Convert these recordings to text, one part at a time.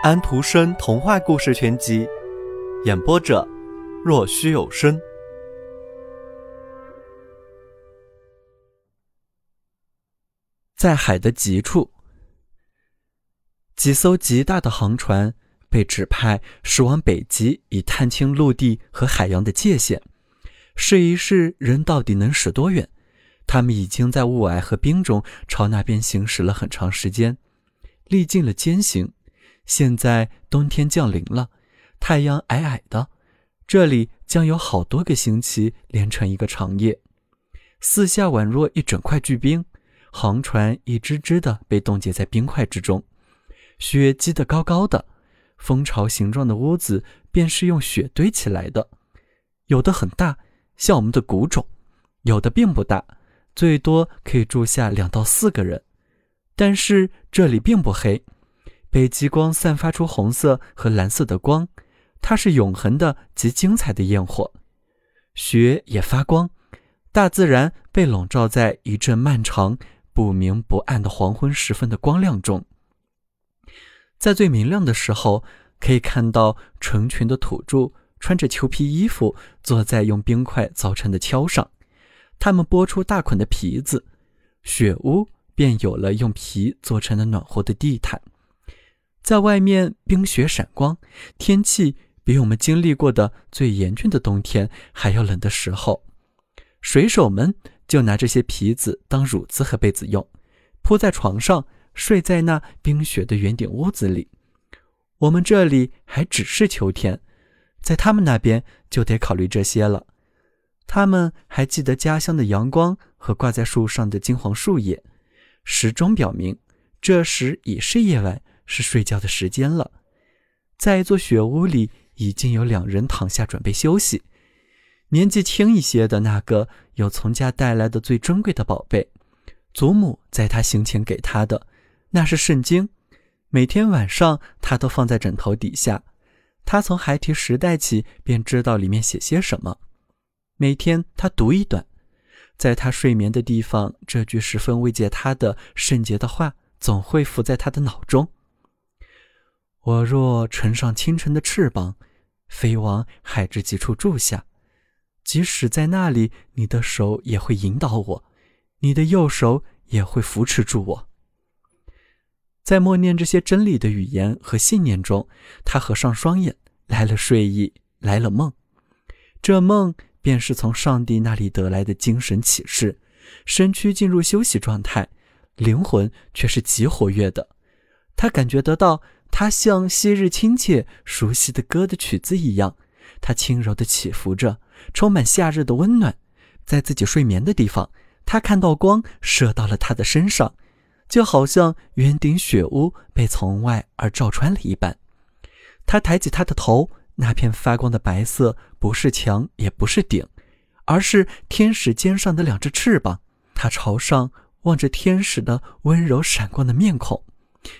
安徒生童话故事全集，演播者：若虚有声。在海的极处，几艘极大的航船被指派驶往北极，以探清陆地和海洋的界限，试一试人到底能驶多远。他们已经在雾霭和冰中朝那边行驶了很长时间，历尽了艰辛。现在冬天降临了，太阳矮矮的，这里将有好多个星期连成一个长夜。四下宛若一整块巨冰，航船一只只的被冻结在冰块之中，雪积得高高的，蜂巢形状的屋子便是用雪堆起来的，有的很大，像我们的谷种；有的并不大，最多可以住下两到四个人。但是这里并不黑。北极光散发出红色和蓝色的光，它是永恒的极精彩的焰火。雪也发光，大自然被笼罩在一阵漫长、不明不暗的黄昏时分的光亮中。在最明亮的时候，可以看到成群的土著穿着裘皮衣服，坐在用冰块凿成的橇上，他们剥出大捆的皮子，雪屋便有了用皮做成的暖和的地毯。在外面冰雪闪光，天气比我们经历过的最严峻的冬天还要冷的时候，水手们就拿这些皮子当褥子和被子用，铺在床上，睡在那冰雪的圆顶屋子里。我们这里还只是秋天，在他们那边就得考虑这些了。他们还记得家乡的阳光和挂在树上的金黄树叶，时钟表明这时已是夜晚。是睡觉的时间了，在一座雪屋里，已经有两人躺下准备休息。年纪轻一些的那个有从家带来的最珍贵的宝贝，祖母在他行前给他的，那是圣经。每天晚上他都放在枕头底下。他从孩提时代起便知道里面写些什么。每天他读一段，在他睡眠的地方，这句十分慰藉他的圣洁的话总会浮在他的脑中。我若乘上清晨的翅膀，飞往海之极处住下，即使在那里，你的手也会引导我，你的右手也会扶持住我。在默念这些真理的语言和信念中，他合上双眼，来了睡意，来了梦。这梦便是从上帝那里得来的精神启示，身躯进入休息状态，灵魂却是极活跃的。他感觉得到。它像昔日亲切、熟悉的歌的曲子一样，它轻柔地起伏着，充满夏日的温暖。在自己睡眠的地方，他看到光射到了他的身上，就好像圆顶雪屋被从外而照穿了一般。他抬起他的头，那片发光的白色不是墙，也不是顶，而是天使肩上的两只翅膀。他朝上望着天使的温柔闪光的面孔。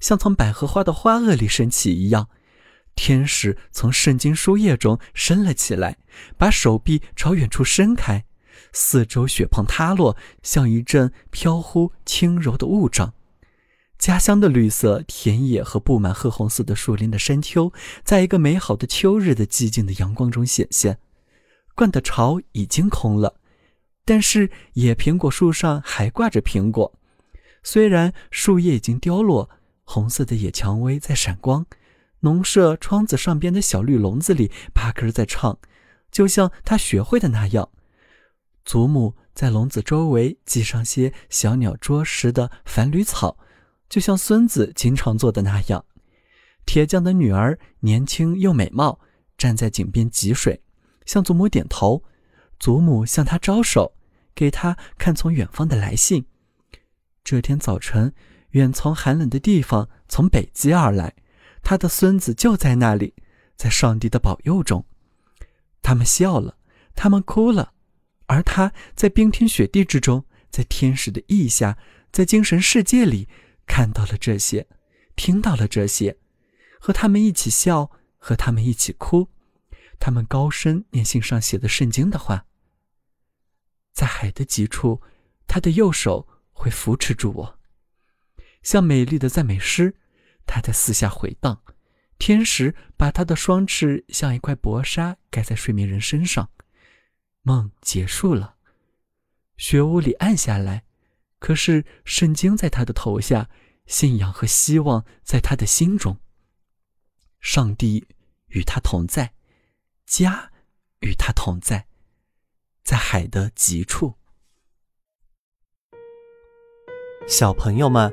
像从百合花的花萼里升起一样，天使从圣经书页中升了起来，把手臂朝远处伸开，四周雪棚塌落，像一阵飘忽轻柔的雾障。家乡的绿色田野和布满褐红色的树林的山丘，在一个美好的秋日的寂静的阳光中显现。灌的巢已经空了，但是野苹果树上还挂着苹果，虽然树叶已经凋落。红色的野蔷薇在闪光，农舍窗子上边的小绿笼子里，八哥在唱，就像他学会的那样。祖母在笼子周围系上些小鸟啄食的繁缕草，就像孙子经常做的那样。铁匠的女儿年轻又美貌，站在井边汲水，向祖母点头。祖母向他招手，给他看从远方的来信。这天早晨。远从寒冷的地方，从北极而来，他的孙子就在那里，在上帝的保佑中，他们笑了，他们哭了，而他在冰天雪地之中，在天使的翼下，在精神世界里，看到了这些，听到了这些，和他们一起笑，和他们一起哭，他们高声念信上写的圣经的话，在海的极处，他的右手会扶持住我。像美丽的赞美诗，它在四下回荡，天使把他的双翅像一块薄纱盖在睡眠人身上，梦结束了。雪屋里暗下来，可是圣经在他的头下，信仰和希望在他的心中。上帝与他同在，家与他同在，在海的极处。小朋友们，